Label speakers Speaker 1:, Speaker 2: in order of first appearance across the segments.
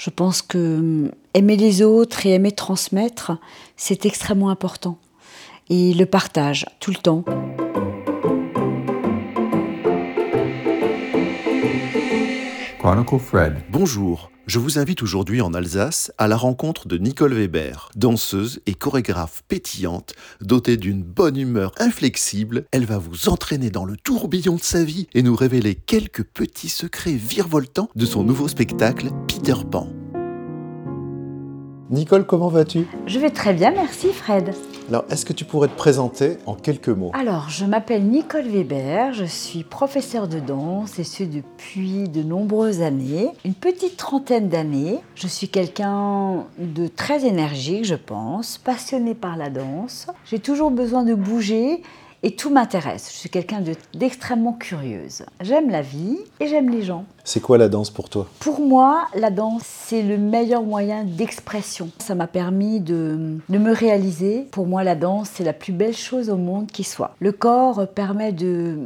Speaker 1: Je pense que hum, aimer les autres et aimer transmettre, c'est extrêmement important. Et le partage, tout le temps.
Speaker 2: Chronicle Fred.
Speaker 3: Bonjour, je vous invite aujourd'hui en Alsace à la rencontre de Nicole Weber. Danseuse et chorégraphe pétillante, dotée d'une bonne humeur inflexible, elle va vous entraîner dans le tourbillon de sa vie et nous révéler quelques petits secrets virevoltants de son nouveau spectacle Peter Pan.
Speaker 2: Nicole, comment vas-tu?
Speaker 1: Je vais très bien, merci Fred.
Speaker 2: Alors, est-ce que tu pourrais te présenter en quelques mots?
Speaker 1: Alors, je m'appelle Nicole Weber, je suis professeure de danse et ce depuis de nombreuses années, une petite trentaine d'années. Je suis quelqu'un de très énergique, je pense, passionné par la danse. J'ai toujours besoin de bouger et tout m'intéresse. Je suis quelqu'un d'extrêmement curieuse. J'aime la vie et j'aime les gens.
Speaker 2: C'est quoi la danse pour toi?
Speaker 1: Pour moi, la danse, c'est le meilleur moyen d'expression. Ça m'a permis de, de, me réaliser. Pour moi, la danse, c'est la plus belle chose au monde qui soit. Le corps permet de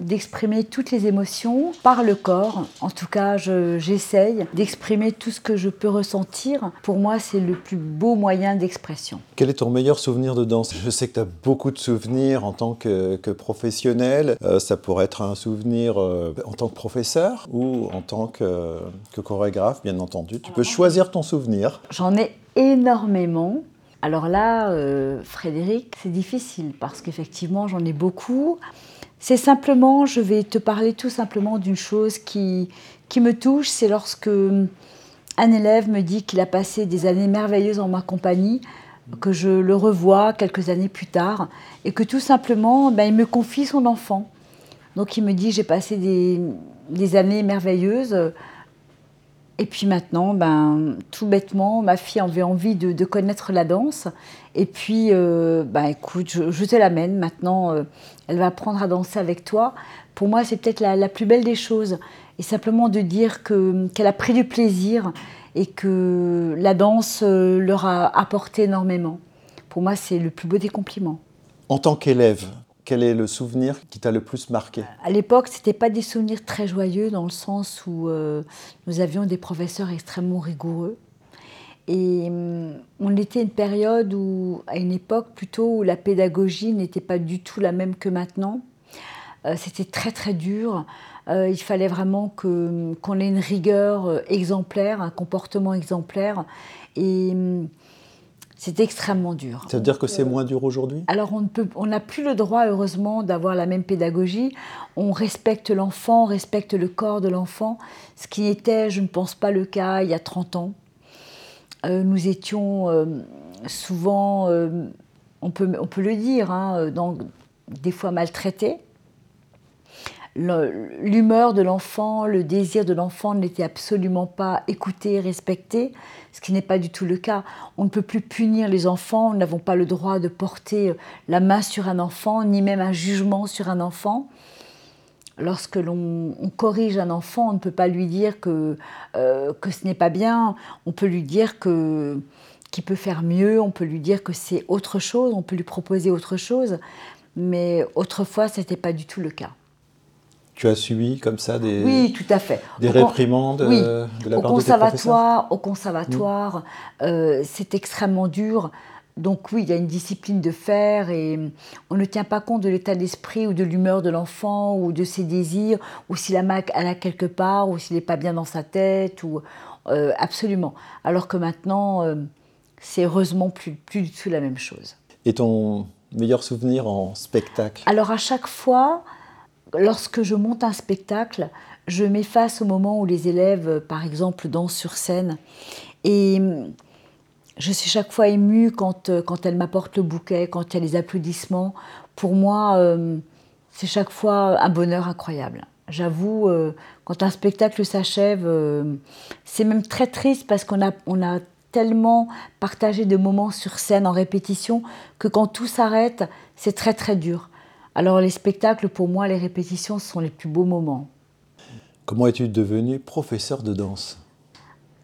Speaker 1: d'exprimer toutes les émotions par le corps. En tout cas, j'essaye d'exprimer tout ce que je peux ressentir. Pour moi, c'est le plus beau moyen d'expression.
Speaker 2: Quel est ton meilleur souvenir de danse? Je sais que tu as beaucoup de souvenirs en tant que, que professionnel. Euh, ça pourrait être un souvenir euh, en tant que professeur ou en tant que, que chorégraphe, bien entendu. Tu peux choisir ton souvenir.
Speaker 1: J'en ai énormément. Alors là, euh, Frédéric, c'est difficile parce qu'effectivement, j'en ai beaucoup. C'est simplement, je vais te parler tout simplement d'une chose qui, qui me touche, c'est lorsque un élève me dit qu'il a passé des années merveilleuses en ma compagnie, que je le revois quelques années plus tard, et que tout simplement, ben, il me confie son enfant. Donc il me dit, j'ai passé des, des années merveilleuses, et puis maintenant, ben, tout bêtement, ma fille avait envie de, connaître la danse. Et puis, euh, ben, écoute, je, te l'amène. Maintenant, euh, elle va apprendre à danser avec toi. Pour moi, c'est peut-être la, plus belle des choses. Et simplement de dire qu'elle a pris du plaisir et que la danse euh, leur a apporté énormément. Pour moi, c'est le plus beau des compliments.
Speaker 2: En tant qu'élève, quel est le souvenir qui t'a le plus marqué?
Speaker 1: À l'époque, ce n'était pas des souvenirs très joyeux dans le sens où euh, nous avions des professeurs extrêmement rigoureux. Et hum, on était une période où, à une époque plutôt, où la pédagogie n'était pas du tout la même que maintenant. Euh, c'était très très dur. Euh, il fallait vraiment que, qu'on ait une rigueur exemplaire, un comportement exemplaire. Et hum, c'est extrêmement dur.
Speaker 2: Ça veut dire que c'est moins dur aujourd'hui?
Speaker 1: Alors on n'a on plus le droit, heureusement, d'avoir la même pédagogie. On respecte l'enfant, on respecte le corps de l'enfant, ce qui était, je ne pense pas, le cas il y a 30 ans. Euh, nous étions euh, souvent, euh, on, peut, on peut le dire, hein, des fois maltraités l'humeur de l'enfant, le désir de l'enfant n'était absolument pas écouté, respecté, ce qui n'est pas du tout le cas. On ne peut plus punir les enfants, nous n'avons pas le droit de porter la main sur un enfant, ni même un jugement sur un enfant. Lorsque l'on corrige un enfant, on ne peut pas lui dire que, euh, que ce n'est pas bien, on peut lui dire que qu'il peut faire mieux, on peut lui dire que c'est autre chose, on peut lui proposer autre chose, mais autrefois, ce n'était pas du tout le cas
Speaker 2: tu as subi comme ça des,
Speaker 1: oui, tout à fait.
Speaker 2: des réprimandes euh, de la
Speaker 1: au
Speaker 2: part
Speaker 1: conservatoire, Au conservatoire, euh, c'est extrêmement dur. Donc oui, il y a une discipline de faire et on ne tient pas compte de l'état d'esprit ou de l'humeur de l'enfant ou de ses désirs ou s'il a mal à quelque part ou s'il n'est pas bien dans sa tête ou euh, absolument. Alors que maintenant, c'est heureusement plus, plus du tout la même chose.
Speaker 2: Et ton meilleur souvenir en spectacle?
Speaker 1: Alors à chaque fois, lorsque je monte un spectacle, je m'efface au moment où les élèves, par exemple, dansent sur scène. Et hum, je suis chaque fois émue quand, euh, quand elles m'apportent le bouquet, quand il y a les applaudissements. Pour moi, hum, c'est chaque fois un bonheur incroyable. J'avoue, euh, quand un spectacle s'achève, euh, c'est même très triste parce qu'on a, a tellement partagé de moments sur scène en répétition que quand tout s'arrête, c'est très très dur. Alors les spectacles, pour moi, les répétitions sont les plus beaux moments.
Speaker 2: Comment es-tu devenue professeur de danse?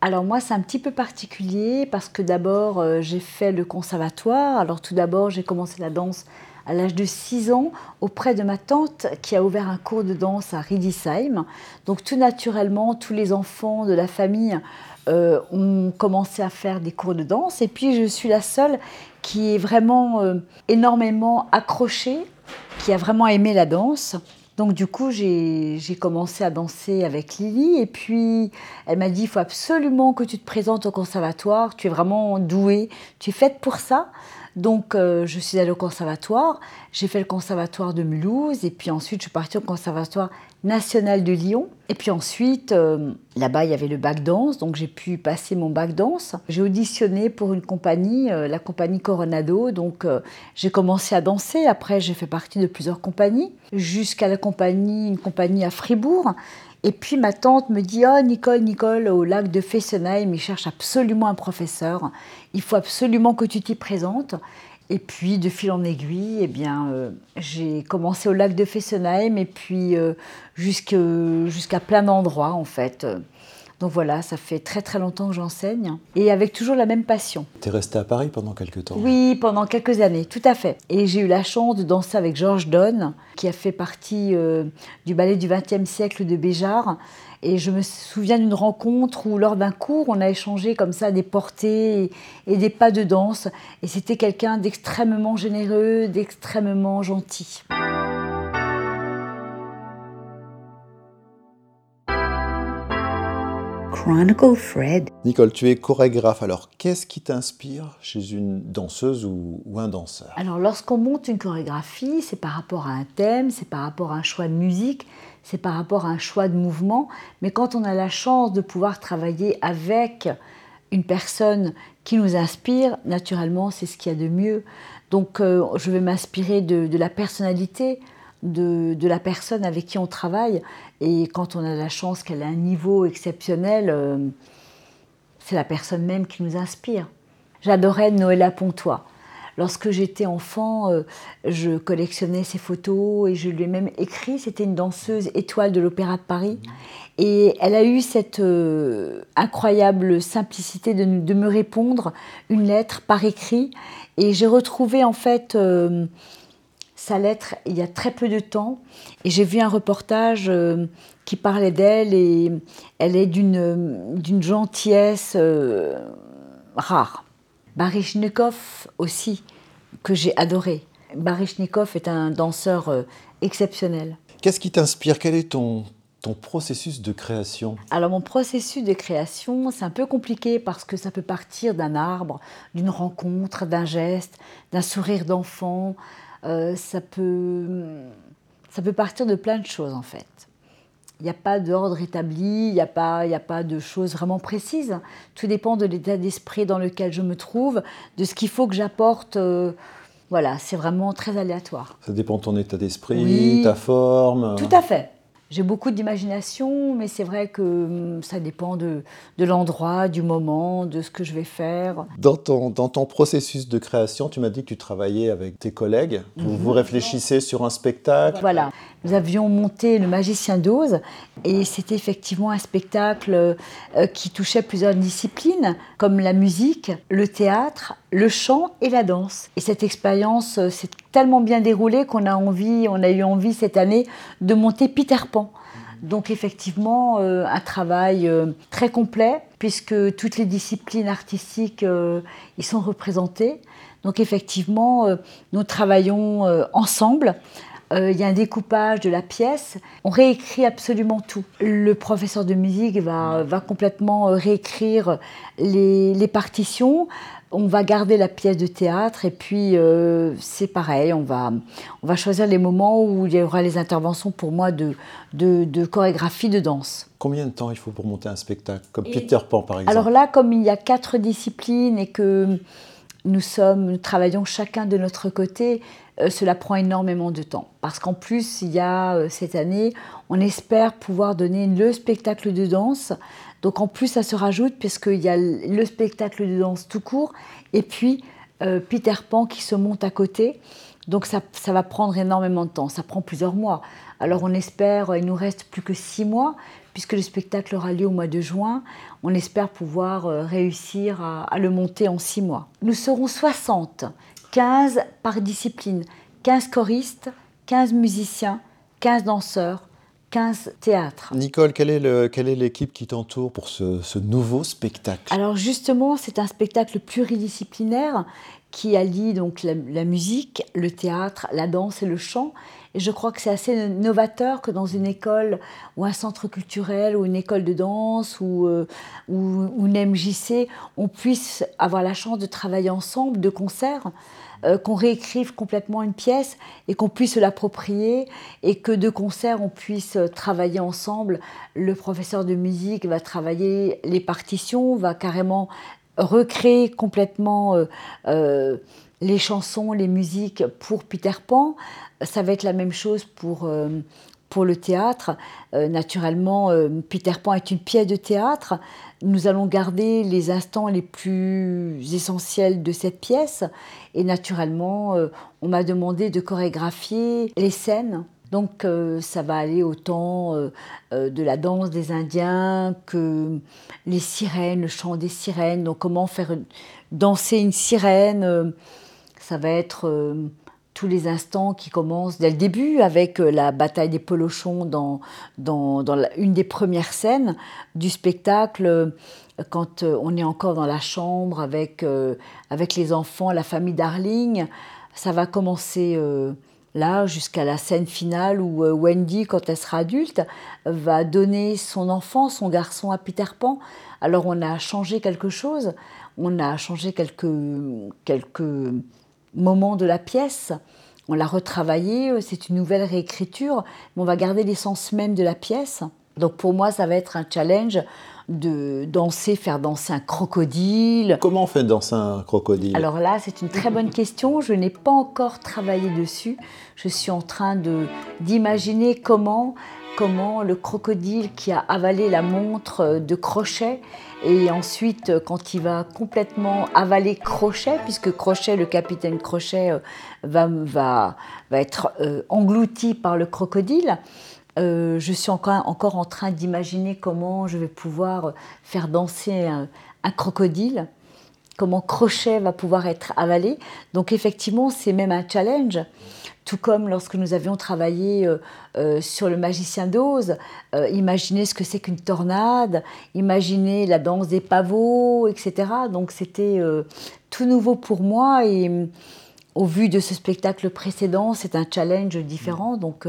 Speaker 1: Alors moi, c'est un petit peu particulier parce que d'abord, euh, j'ai fait le conservatoire. Alors tout d'abord, j'ai commencé la danse à l'âge de 6 ans auprès de ma tante qui a ouvert un cours de danse à Riedisheim. Donc tout naturellement, tous les enfants de la famille euh, ont commencé à faire des cours de danse. Et puis je suis la seule qui est vraiment euh, énormément accrochée, qui a vraiment aimé la danse. Donc du coup, j'ai commencé à danser avec Lily. Et puis elle m'a dit, il faut absolument que tu te présentes au conservatoire, tu es vraiment douée, tu es faite pour ça. Donc euh, je suis allée au conservatoire, j'ai fait le conservatoire de Mulhouse. Et puis ensuite je suis partie au conservatoire national de Lyon. Et puis ensuite, euh, là-bas, il y avait le bac danse, donc j'ai pu passer mon bac danse. J'ai auditionné pour une compagnie, euh, la compagnie Coronado, donc euh, j'ai commencé à danser. Après, j'ai fait partie de plusieurs compagnies, jusqu'à la compagnie, une compagnie à Fribourg. Et puis ma tante me dit Oh, Nicole, Nicole, au lac de Fessenheim, il cherche absolument un professeur. Il faut absolument que tu t'y présentes. Et puis, de fil en aiguille, eh bien, euh, j'ai commencé au lac de Fessenheim et puis euh, jusqu'à plein d'endroits, en fait. Donc voilà, ça fait très très longtemps que j'enseigne et avec toujours la même passion.
Speaker 2: Tu es restée à Paris pendant quelques temps
Speaker 1: Oui, pendant quelques années, tout à fait. Et j'ai eu la chance de danser avec Georges Donne, qui a fait partie euh, du ballet du XXe siècle de Béjart. Et je me souviens d'une rencontre où, lors d'un cours, on a échangé comme ça des portées et, des pas de danse. Et c'était quelqu'un d'extrêmement généreux, d'extrêmement gentil.
Speaker 2: Chronicle Fred. Nicole, tu es chorégraphe. Alors, qu'est-ce qui t'inspire chez une danseuse ou, ou un danseur?
Speaker 1: Alors, lorsqu'on monte une chorégraphie, c'est par rapport à un thème, c'est par rapport à un choix de musique, c'est par rapport à un choix de mouvement. Mais quand on a la chance de pouvoir travailler avec une personne qui nous inspire, naturellement, c'est ce qu'il y a de mieux. Donc, euh, je vais m'inspirer de, la personnalité de, la personne avec qui on travaille. Et quand on a la chance qu'elle ait un niveau exceptionnel, euh, c'est la personne même qui nous inspire. J'adorais Noëlla Pontois. Lorsque j'étais enfant, euh, je collectionnais ses photos et je lui ai même écrit. C'était une danseuse étoile de l'Opéra de Paris. Et elle a eu cette euh, incroyable simplicité de, me répondre une lettre par écrit. Et j'ai retrouvé en fait sa lettre il y a très peu de temps. Et j'ai vu un reportage qui parlait d'elle et elle est d'une gentillesse rare. Baryshnikov aussi, que j'ai adoré. Baryshnikov est un danseur euh, exceptionnel.
Speaker 2: Qu'est-ce qui t'inspire? Quel est ton, ton processus de création?
Speaker 1: Alors mon processus de création, c'est un peu compliqué parce que ça peut partir d'un arbre, d'une rencontre, d'un geste, d'un sourire d'enfant. Euh, ça, peut, ça peut partir de plein de choses en fait. Il n'y a pas d'ordre établi, il n'y a, pas, a pas de choses vraiment précises. Tout dépend de l'état d'esprit dans lequel je me trouve, de ce qu'il faut que j'apporte. Euh, voilà, c'est vraiment très aléatoire.
Speaker 2: Ça dépend de ton état d'esprit, ta forme.
Speaker 1: Tout à fait. J'ai beaucoup d'imagination, mais c'est vrai que hum, ça dépend de, de l'endroit, du moment, de ce que je vais faire.
Speaker 2: Dans ton, dans ton processus de création, tu m'as dit que tu travaillais avec tes collègues. Vous, mhm. vous réfléchissez sur un spectacle.
Speaker 1: Voilà. Nous avions monté Le Magicien d'Oz et c'était effectivement un spectacle euh, qui touchait plusieurs disciplines comme la musique, le théâtre, le chant et la danse. Et cette expérience euh, s'est tellement bien déroulée qu'on a envie, on a eu envie cette année de monter Peter Pan. Donc effectivement, euh, un travail très complet puisque toutes les disciplines artistiques y sont représentées. Donc effectivement, nous travaillons ensemble euh, il y a un découpage de la pièce. On réécrit absolument tout. Le professeur de musique va, complètement euh, réécrire les, partitions. On va garder la pièce de théâtre et puis euh, c'est pareil, on va, on va choisir les moments où il y aura les interventions pour moi de, de, de chorégraphie de danse.
Speaker 2: Combien de temps il faut pour monter un spectacle Comme Peter Pan par exemple?
Speaker 1: Alors là, comme il y a quatre disciplines et que nous sommes, nous travaillons chacun de notre côté, euh, cela prend énormément de temps. Parce qu'en plus, il y a euh, cette année, on espère pouvoir donner le spectacle de danse. Donc en plus, ça se rajoute puisqu'il y a le spectacle de danse tout court et puis euh, Peter Pan qui se monte à côté. Donc ça, va prendre énormément de temps, ça prend plusieurs mois. Alors on espère, il nous reste plus que six mois, puisque le spectacle aura lieu au mois de juin. On espère pouvoir réussir à, à le monter en six mois. Nous serons 60 15 par discipline. 15 choristes, 15 musiciens, 15 danseurs, 15 théâtres.
Speaker 2: Nicole, quelle est l'équipe qui t'entoure pour ce, nouveau spectacle?
Speaker 1: Alors justement, c'est un spectacle pluridisciplinaire qui allie donc la, musique, le théâtre, la danse et le chant. Et je crois que c'est assez novateur que dans une école ou un centre culturel ou une école de danse ou, euh, ou, une MJC, on puisse avoir la chance de travailler ensemble, de concert. Euh, qu'on réécrive complètement une pièce et qu'on puisse l'approprier et que de concert on puisse travailler ensemble. Le professeur de musique va travailler les partitions, va carrément recréer complètement euh, les chansons, les musiques pour Peter Pan. Ça va être la même chose pour, pour le théâtre. naturellement, Peter Pan est une pièce de théâtre. Nous allons garder les instants les plus essentiels de cette pièce et naturellement, euh, on m'a demandé de chorégraphier les scènes. Donc euh, ça va aller autant euh, de la danse des Indiens que les sirènes, le chant des sirènes. Donc comment faire danser une sirène Ça va être tous les instants qui commencent dès le début avec euh, la bataille des polochons dans, une des premières scènes du spectacle euh, quand euh, on est encore dans la chambre avec, avec les enfants, la famille Darling. Ça va commencer là jusqu'à la scène finale où Wendy, quand elle sera adulte, va donner son enfant, son garçon à Peter Pan. Alors on a changé quelque chose, on a changé quelques, quelques moment de la pièce. On l'a retravaillé, c'est une nouvelle réécriture, mais on va garder l'essence même de la pièce. Donc pour moi, ça va être un challenge de danser, faire danser un crocodile.
Speaker 2: Comment on fait danser un crocodile?
Speaker 1: Alors là, c'est une très bonne question. Je n'ai pas encore travaillé dessus. Je suis en train de d'imaginer comment comment le crocodile qui a avalé la montre de Crochet et ensuite quand il va complètement avaler Crochet, puisque Crochet, le capitaine Crochet, euh, va, va, va être euh, englouti par le crocodile, euh, je suis encore, encore en train d'imaginer comment je vais pouvoir faire danser un crocodile comment Crochet va pouvoir être avalé. Donc effectivement, c'est même un challenge. Tout comme lorsque nous avions travaillé euh, euh, sur le magicien d'Oz, euh, imaginez ce que c'est qu'une tornade, imaginez la danse des pavots, etc. Donc c'était tout nouveau pour moi et au vu de ce spectacle précédent, c'est un challenge différent. Donc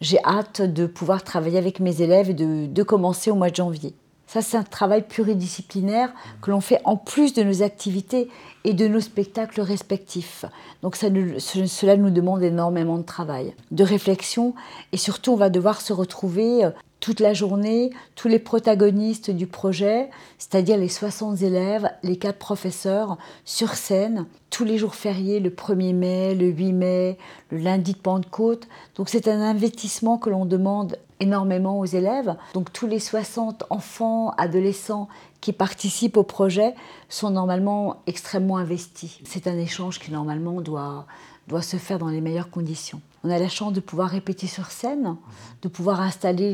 Speaker 1: j'ai hâte de pouvoir travailler avec mes élèves et de commencer au mois de janvier. Ça, c'est un travail pluridisciplinaire que l'on fait en plus de nos activités et de nos spectacles respectifs. Donc cela nous demande énormément de travail, de réflexion, et surtout on va devoir se retrouver euh, toute la journée, tous les protagonistes du projet, c'est-à-dire les 60 élèves, les quatre professeurs, sur scène, tous les jours fériés, le 1er mai, le 8 mai, le lundi de Pentecôte. Donc c'est un investissement que l'on demande énormément aux élèves. Donc tous les 60 enfants, adolescents qui participent au projet sont normalement extrêmement investis. C'est un échange qui normalement doit, doit se faire dans les meilleures conditions. On a la chance de pouvoir répéter sur scène, de pouvoir installer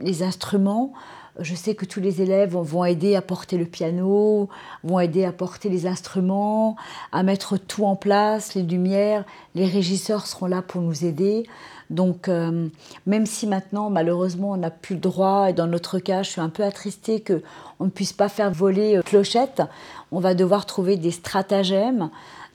Speaker 1: les, instruments. Je sais que tous les élèves vont aider à porter le piano, vont aider à porter les instruments, à mettre tout en place, les lumières. Les régisseurs seront là pour nous aider. Donc, euh, même si maintenant, malheureusement, on n'a plus le droit, et dans notre cas, je suis un peu attristée qu'on ne puisse pas faire voler euh, clochette, on va devoir trouver des stratagèmes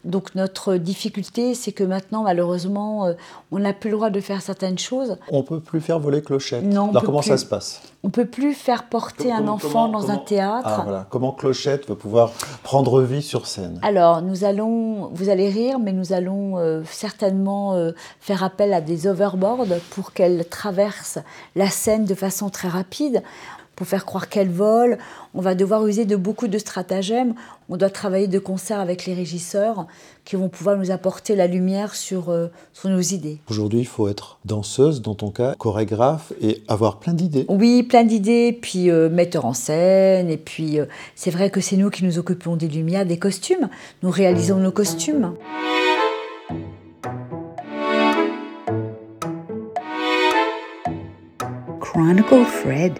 Speaker 1: donc notre difficulté, c'est que maintenant, malheureusement, euh, on n'a plus le droit de faire certaines choses.
Speaker 2: On peut plus faire voler clochette.
Speaker 1: Non.
Speaker 2: Alors comment ça se passe?
Speaker 1: On peut plus faire porter un enfant dans un théâtre.
Speaker 2: Ah, voilà. Comment clochette va pouvoir prendre vie sur scène?
Speaker 1: Alors nous allons, vous allez rire, mais nous allons euh, certainement euh, faire appel à des overboards pour qu'elle traverse la scène de façon très rapide pour faire croire qu'elle vole. On va devoir user de beaucoup de stratagèmes. On doit travailler de concert avec les régisseurs qui vont pouvoir nous apporter la lumière sur, euh, sur nos idées.
Speaker 2: Aujourd'hui, il faut être danseuse, dans ton cas, chorégraphe et avoir plein d'idées.
Speaker 1: Oui, plein d'idées, puis euh, metteur en scène. Et puis, euh, c'est vrai que c'est nous qui nous occupons des lumières, des costumes. Nous réalisons nos costumes.
Speaker 2: Chronicle Fred.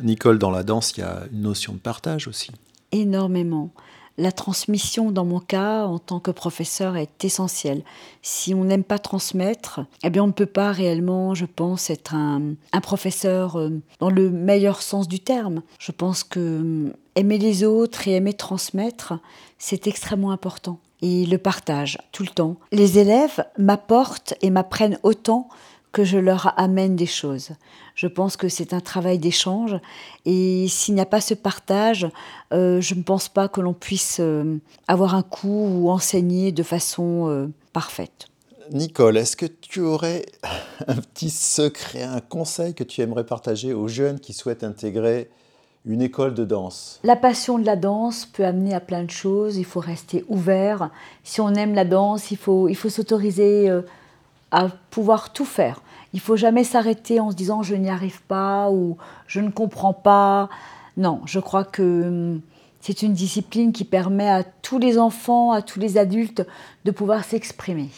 Speaker 2: Nicole, dans la danse, il y a une notion de partage aussi.
Speaker 1: Énormément. La transmission, dans mon cas, en tant que professeur, est essentielle. Si on n'aime pas transmettre, eh bien, on ne peut pas réellement, je pense, être un, professeur euh, dans le meilleur sens du terme. Je pense que euh, aimer les autres et aimer transmettre, c'est extrêmement important. Et le partage, tout le temps. Les élèves m'apportent et m'apprennent autant que je leur amène des choses. Je pense que c'est un travail d'échange et s'il n'y a pas ce partage, euh, je ne pense pas que l'on puisse euh, avoir un coup ou enseigner de façon euh, parfaite.
Speaker 2: Nicole, est-ce que tu aurais un petit secret, un conseil que tu aimerais partager aux jeunes qui souhaitent intégrer une école de danse?
Speaker 1: La passion de la danse peut amener à plein de choses, il faut rester ouvert. Si on aime la danse, il faut, il faut s'autoriser à pouvoir tout faire. Il faut jamais s'arrêter en se disant je n'y arrive pas ou je ne comprends pas. Non, je crois que hum, c'est une discipline qui permet à tous les enfants, à tous les adultes de pouvoir s'exprimer.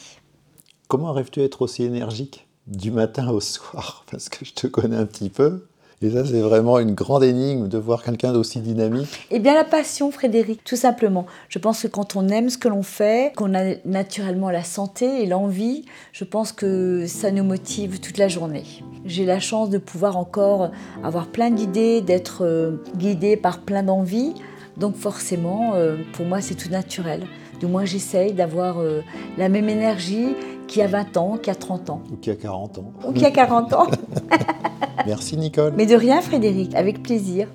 Speaker 2: Comment arrives-tu à être aussi énergique du matin au soir? Parce que je te connais un petit peu. Et ça, c'est vraiment une grande énigme de voir quelqu'un d'aussi dynamique.
Speaker 1: Eh bien, la passion, Frédéric, tout simplement. Je pense que quand on aime ce que l'on fait, qu'on a naturellement la santé et l'envie, je pense que ça nous motive toute la journée. J'ai la chance de pouvoir encore avoir plein d'idées, d'être euh, guidée par plein d'envies. Donc forcément, euh, pour moi, c'est tout naturel. Du moins, j'essaye d'avoir euh, la même énergie qui a 20 ans, qui a 30 ans.
Speaker 2: Ou qui a 40 ans.
Speaker 1: Ou qui a 40 ans.
Speaker 2: Merci Nicole.
Speaker 1: Mais de rien Frédéric, avec plaisir.